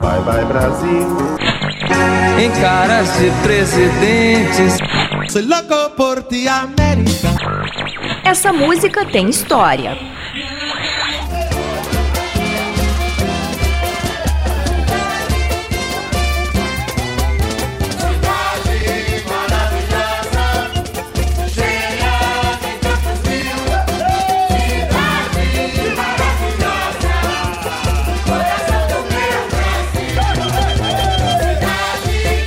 Bye bye Brasil. Em caras de presidentes. Soy loco por ti, América. Essa música tem história.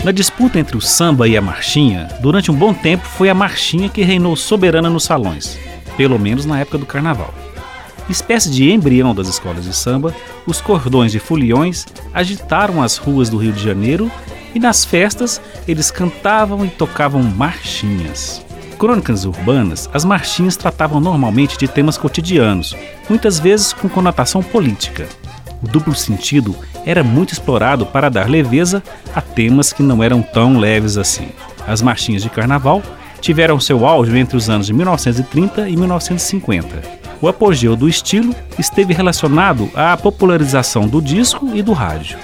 Na disputa entre o samba e a marchinha, durante um bom tempo foi a marchinha que reinou soberana nos salões, pelo menos na época do carnaval. Espécie de embrião das escolas de samba, os cordões de foliões agitaram as ruas do Rio de Janeiro e nas festas eles cantavam e tocavam marchinhas. Crônicas urbanas, as marchinhas tratavam normalmente de temas cotidianos, muitas vezes com conotação política. O duplo sentido era muito explorado para dar leveza a temas que não eram tão leves assim. As marchinhas de carnaval tiveram seu auge entre os anos de 1930 e 1950. O apogeu do estilo esteve relacionado à popularização do disco e do rádio.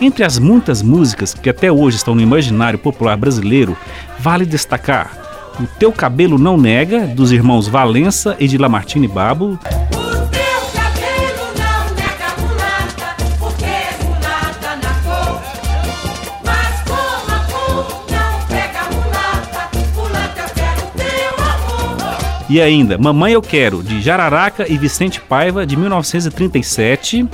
Entre as muitas músicas que até hoje estão no imaginário popular brasileiro, vale destacar O Teu Cabelo Não Nega, dos irmãos Valença e de Lamartine Babo. E ainda, Mamãe Eu Quero, de Jararaca e Vicente Paiva, de 1937.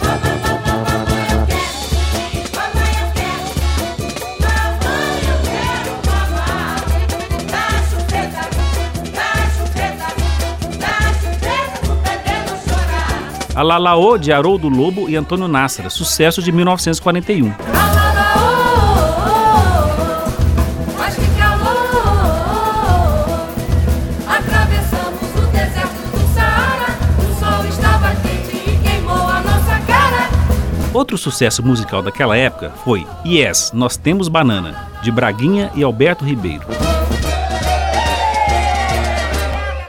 Alalaô, de Haroldo Lobo e Antônio Nássara, sucesso de 1941. Outro sucesso musical daquela época foi Yes, Nós Temos Banana, de Braguinha e Alberto Ribeiro.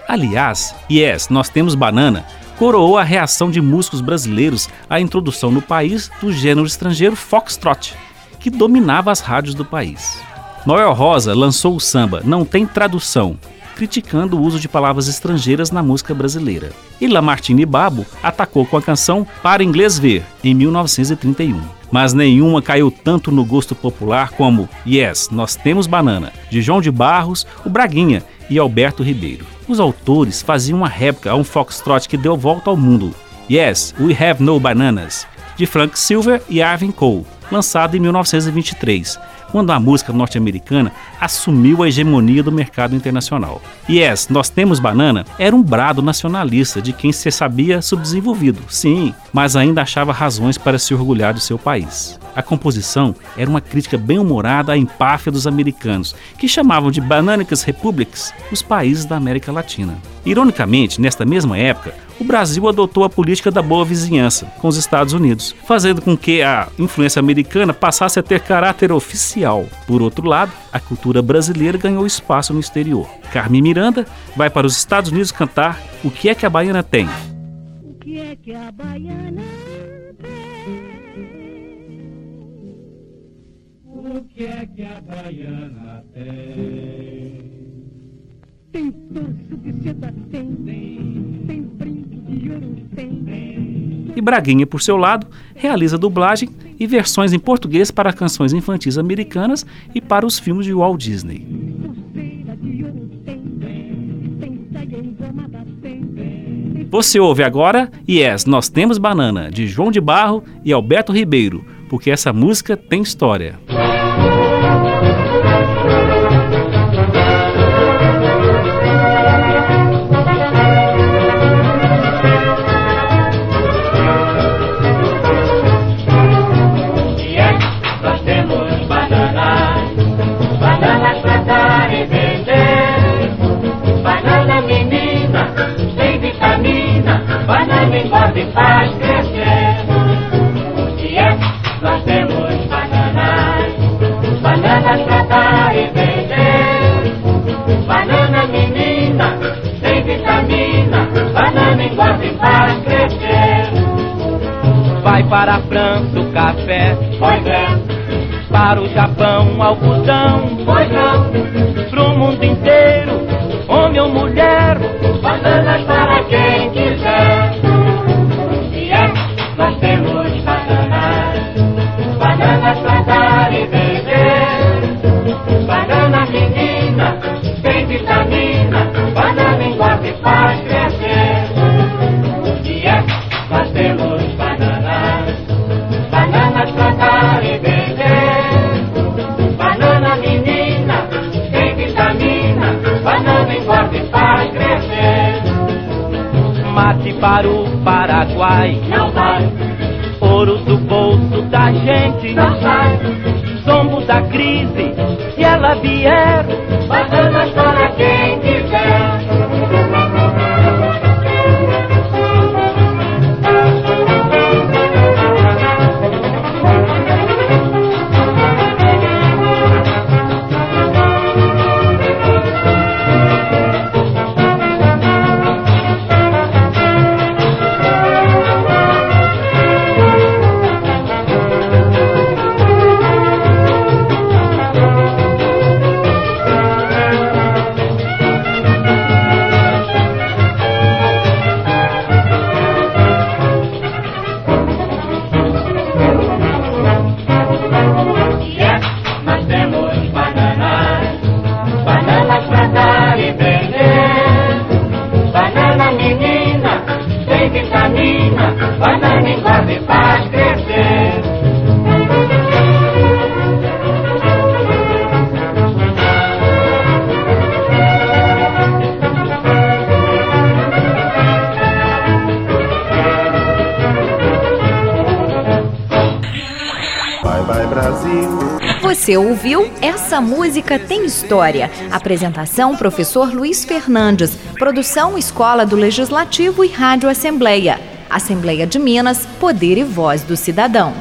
Aliás, Yes, Nós Temos Banana coroou a reação de músicos brasileiros à introdução no país do gênero estrangeiro foxtrot, que dominava as rádios do país. Noel Rosa lançou o samba Não Tem Tradução, criticando o uso de palavras estrangeiras na música brasileira. E Lamartine Babo atacou com a canção Para Inglês Ver, em 1931. Mas nenhuma caiu tanto no gosto popular como Yes, Nós Temos Banana, de João de Barros, o Braguinha e Alberto Ribeiro. Os autores faziam uma réplica a um foxtrot que deu volta ao mundo. Yes, We Have No Bananas, de Frank Silver e Arvin Cole, lançado em 1923, quando a música norte-americana assumiu a hegemonia do mercado internacional. Yes, Nós Temos Banana era um brado nacionalista de quem se sabia subdesenvolvido, sim, mas ainda achava razões para se orgulhar do seu país. A composição era uma crítica bem-humorada à empáfia dos americanos, que chamavam de Bananicas Republics os países da América Latina. Ironicamente, nesta mesma época, o Brasil adotou a política da boa vizinhança com os Estados Unidos, fazendo com que a influência americana passasse a ter caráter oficial. Por outro lado, a cultura brasileira ganhou espaço no exterior. Carmen Miranda vai para os Estados Unidos cantar O que é que a baiana tem? O que é que a baiana O que é que a baiana tem? tem? De seda tem, tem, tem brinco de ouro tem. E Braguinha, por seu lado, realiza dublagem e versões em português para canções infantis americanas e para os filmes de Walt Disney. Você ouve agora Yes, Nós Temos Banana, de João de Barro e Alberto Ribeiro, porque essa música tem história. Do café. Pois é, Para o Japão, algodão. pois não. Pro mundo inteiro, homem ou mulher. Bananas para quem quiser. Mate para o Paraguai. Não vai, Ouro do bolso da gente. não sai. Somos da crise, se ela vier. Bananas para quem quiser. Você ouviu Essa Música Tem História. Apresentação: Professor Luiz Fernandes. Produção: Escola do Legislativo e Rádio Assembleia. Assembleia de Minas, Poder e Voz do Cidadão.